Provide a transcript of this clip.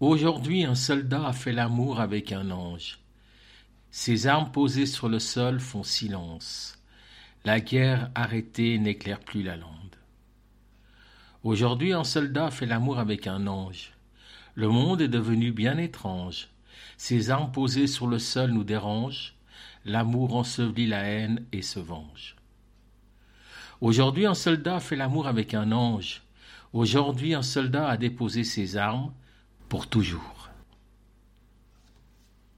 Aujourd'hui, un soldat a fait l'amour avec un ange. Ses armes posées sur le sol font silence. La guerre arrêtée n'éclaire plus la lande. Aujourd'hui, un soldat fait l'amour avec un ange. Le monde est devenu bien étrange. Ses armes posées sur le sol nous dérangent. L'amour ensevelit la haine et se venge. Aujourd'hui, un soldat fait l'amour avec un ange. Aujourd'hui, un soldat a déposé ses armes pour toujours.